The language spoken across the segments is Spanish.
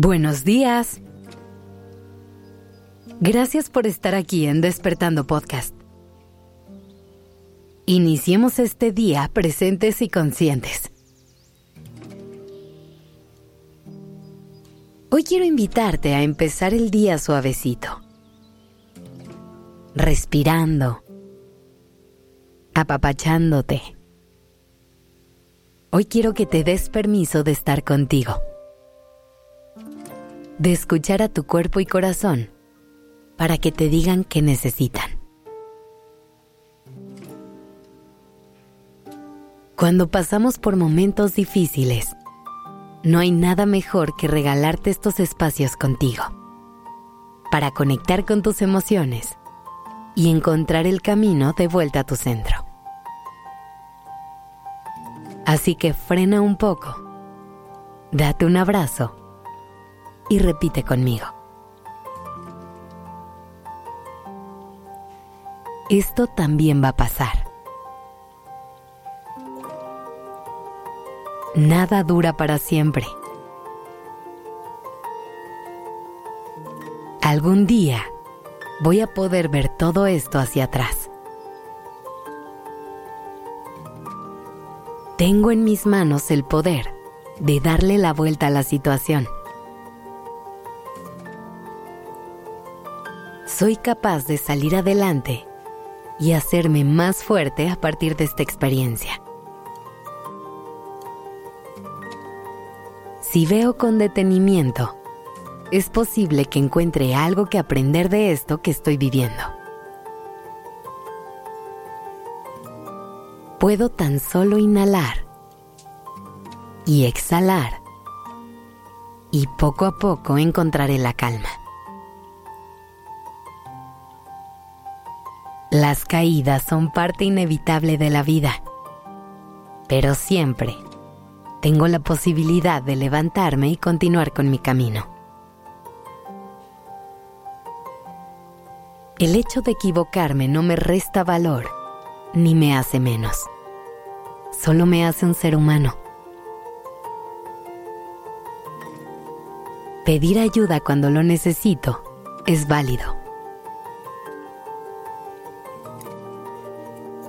Buenos días. Gracias por estar aquí en Despertando Podcast. Iniciemos este día presentes y conscientes. Hoy quiero invitarte a empezar el día suavecito, respirando, apapachándote. Hoy quiero que te des permiso de estar contigo de escuchar a tu cuerpo y corazón para que te digan qué necesitan. Cuando pasamos por momentos difíciles, no hay nada mejor que regalarte estos espacios contigo, para conectar con tus emociones y encontrar el camino de vuelta a tu centro. Así que frena un poco, date un abrazo y repite conmigo. Esto también va a pasar. Nada dura para siempre. Algún día voy a poder ver todo esto hacia atrás. Tengo en mis manos el poder de darle la vuelta a la situación. Soy capaz de salir adelante y hacerme más fuerte a partir de esta experiencia. Si veo con detenimiento, es posible que encuentre algo que aprender de esto que estoy viviendo. Puedo tan solo inhalar y exhalar y poco a poco encontraré la calma. Las caídas son parte inevitable de la vida, pero siempre tengo la posibilidad de levantarme y continuar con mi camino. El hecho de equivocarme no me resta valor ni me hace menos, solo me hace un ser humano. Pedir ayuda cuando lo necesito es válido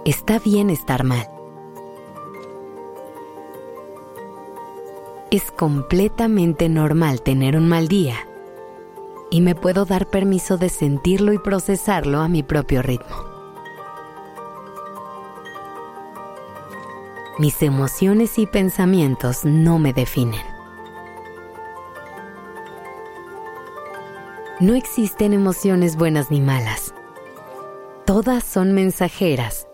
Está bien estar mal. Es completamente normal tener un mal día y me puedo dar permiso de sentirlo y procesarlo a mi propio ritmo. Mis emociones y pensamientos no me definen. No existen emociones buenas ni malas. Todas son mensajeras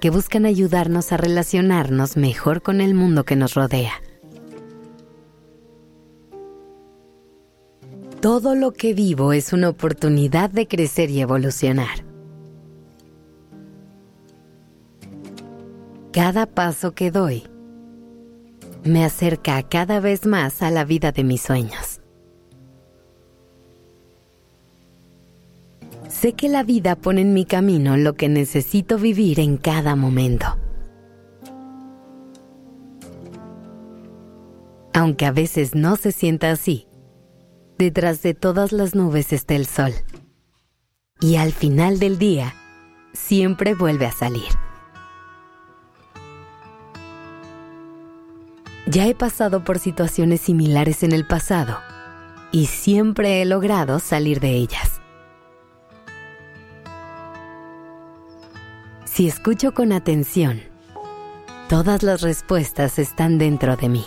que buscan ayudarnos a relacionarnos mejor con el mundo que nos rodea. Todo lo que vivo es una oportunidad de crecer y evolucionar. Cada paso que doy me acerca cada vez más a la vida de mis sueños. Sé que la vida pone en mi camino lo que necesito vivir en cada momento. Aunque a veces no se sienta así, detrás de todas las nubes está el sol. Y al final del día, siempre vuelve a salir. Ya he pasado por situaciones similares en el pasado y siempre he logrado salir de ellas. Si escucho con atención, todas las respuestas están dentro de mí.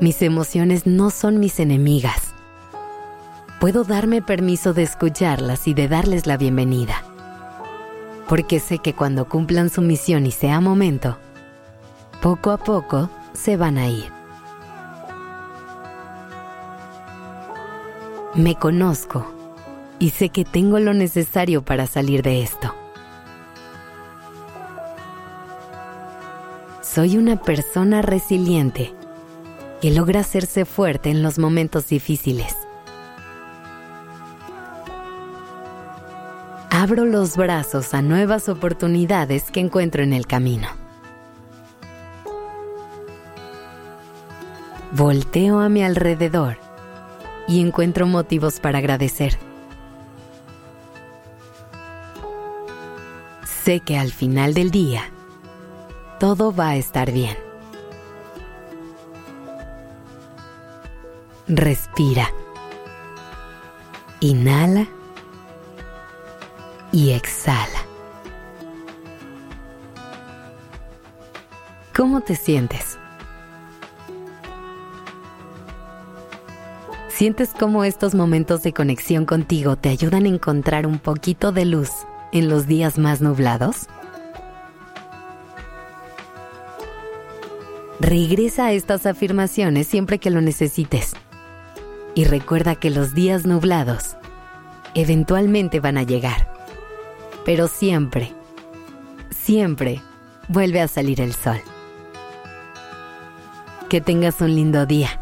Mis emociones no son mis enemigas. Puedo darme permiso de escucharlas y de darles la bienvenida. Porque sé que cuando cumplan su misión y sea momento, poco a poco se van a ir. Me conozco y sé que tengo lo necesario para salir de esto. Soy una persona resiliente que logra hacerse fuerte en los momentos difíciles. Abro los brazos a nuevas oportunidades que encuentro en el camino. Volteo a mi alrededor y encuentro motivos para agradecer. Sé que al final del día, todo va a estar bien. Respira. Inhala y exhala. ¿Cómo te sientes? ¿Sientes cómo estos momentos de conexión contigo te ayudan a encontrar un poquito de luz en los días más nublados? Regresa a estas afirmaciones siempre que lo necesites. Y recuerda que los días nublados eventualmente van a llegar. Pero siempre, siempre vuelve a salir el sol. Que tengas un lindo día.